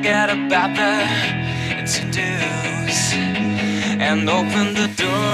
Forget about the to dos and open the door.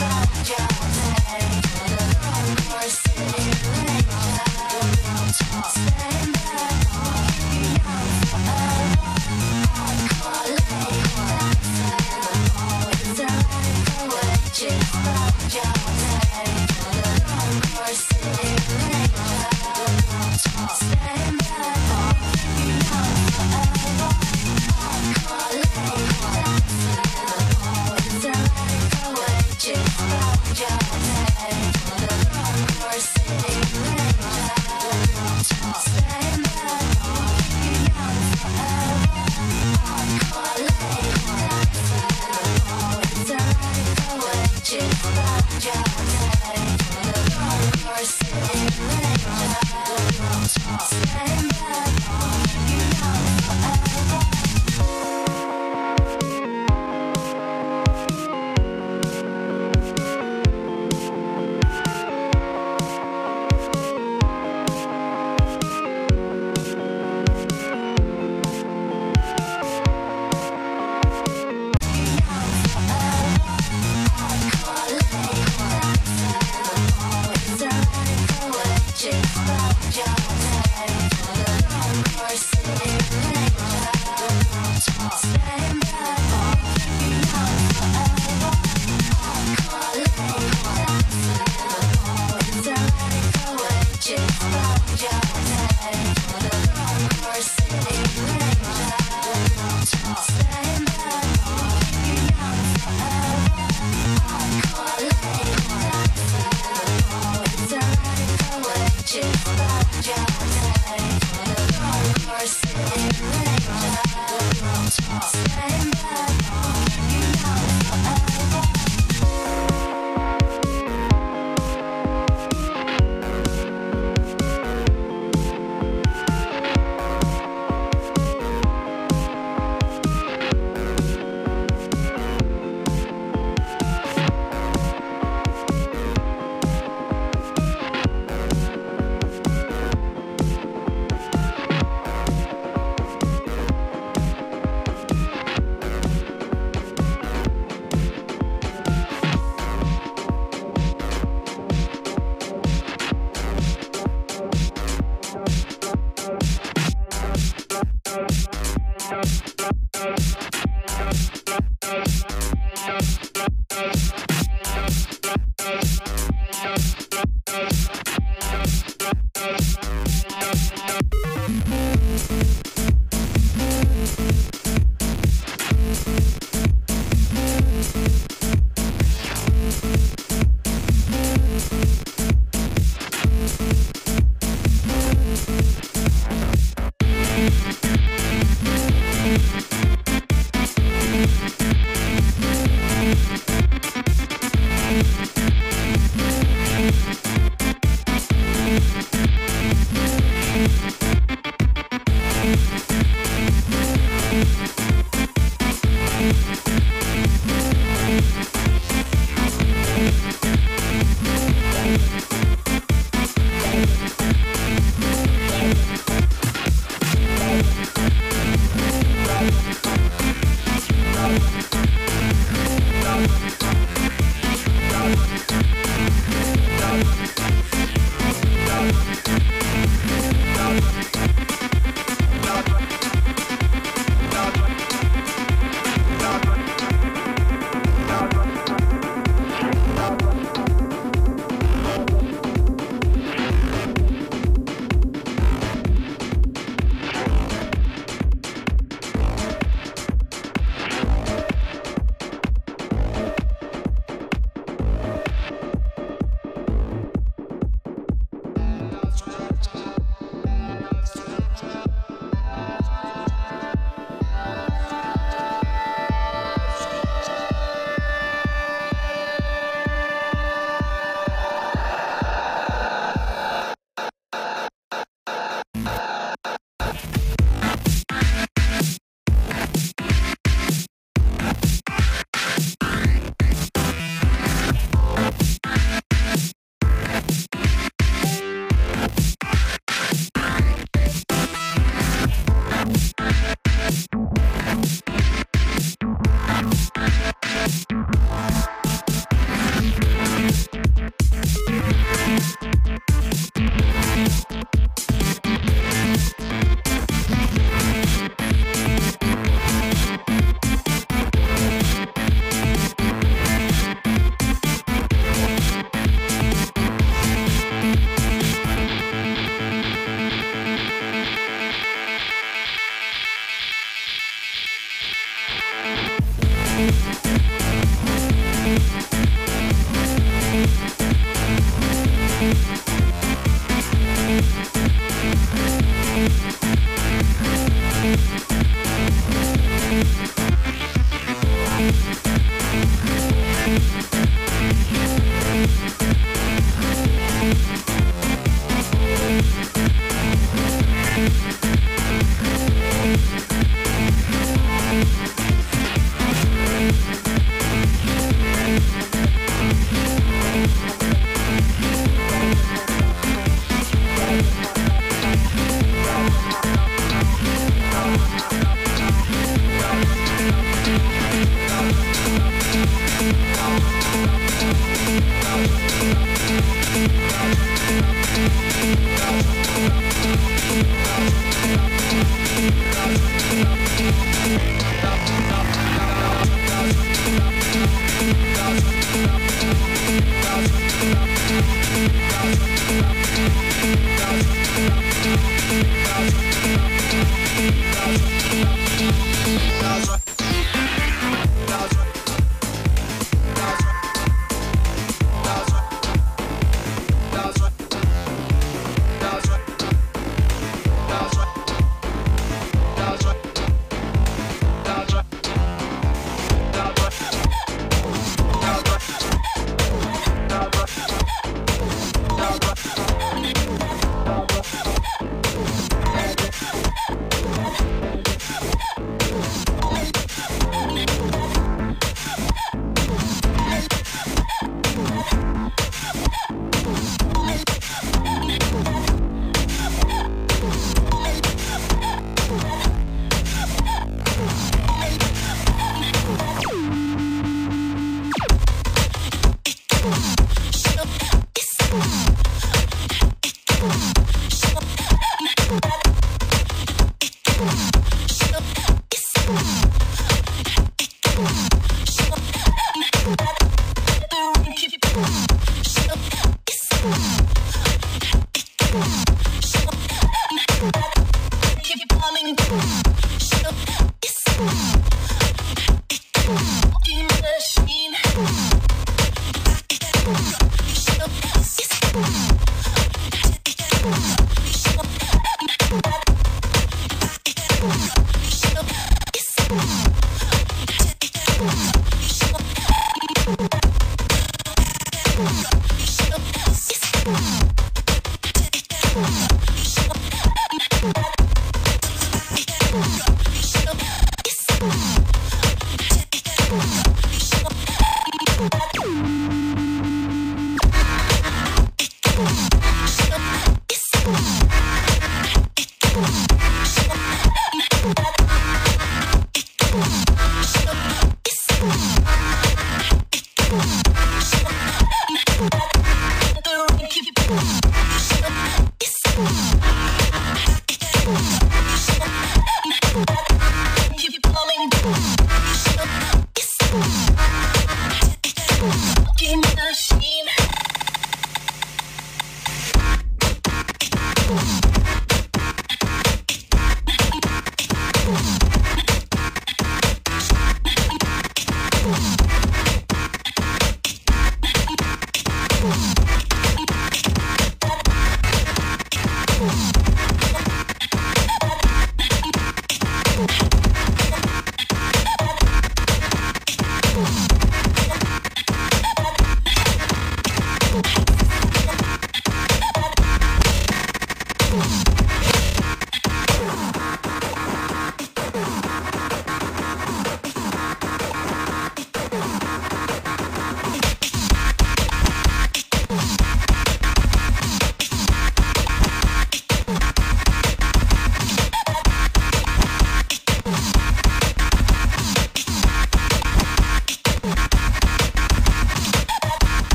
Yeah.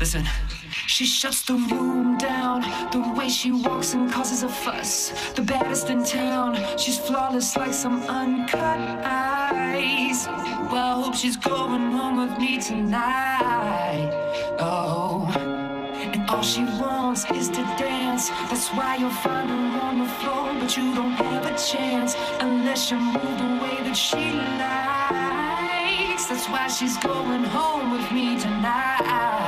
Listen. She shuts the room down. The way she walks and causes a fuss. The baddest in town. She's flawless like some uncut ice. Well, I hope she's going home with me tonight. Oh. And all she wants is to dance. That's why you'll find her on the floor. But you don't have a chance unless you move the way that she likes. That's why she's going home with me tonight.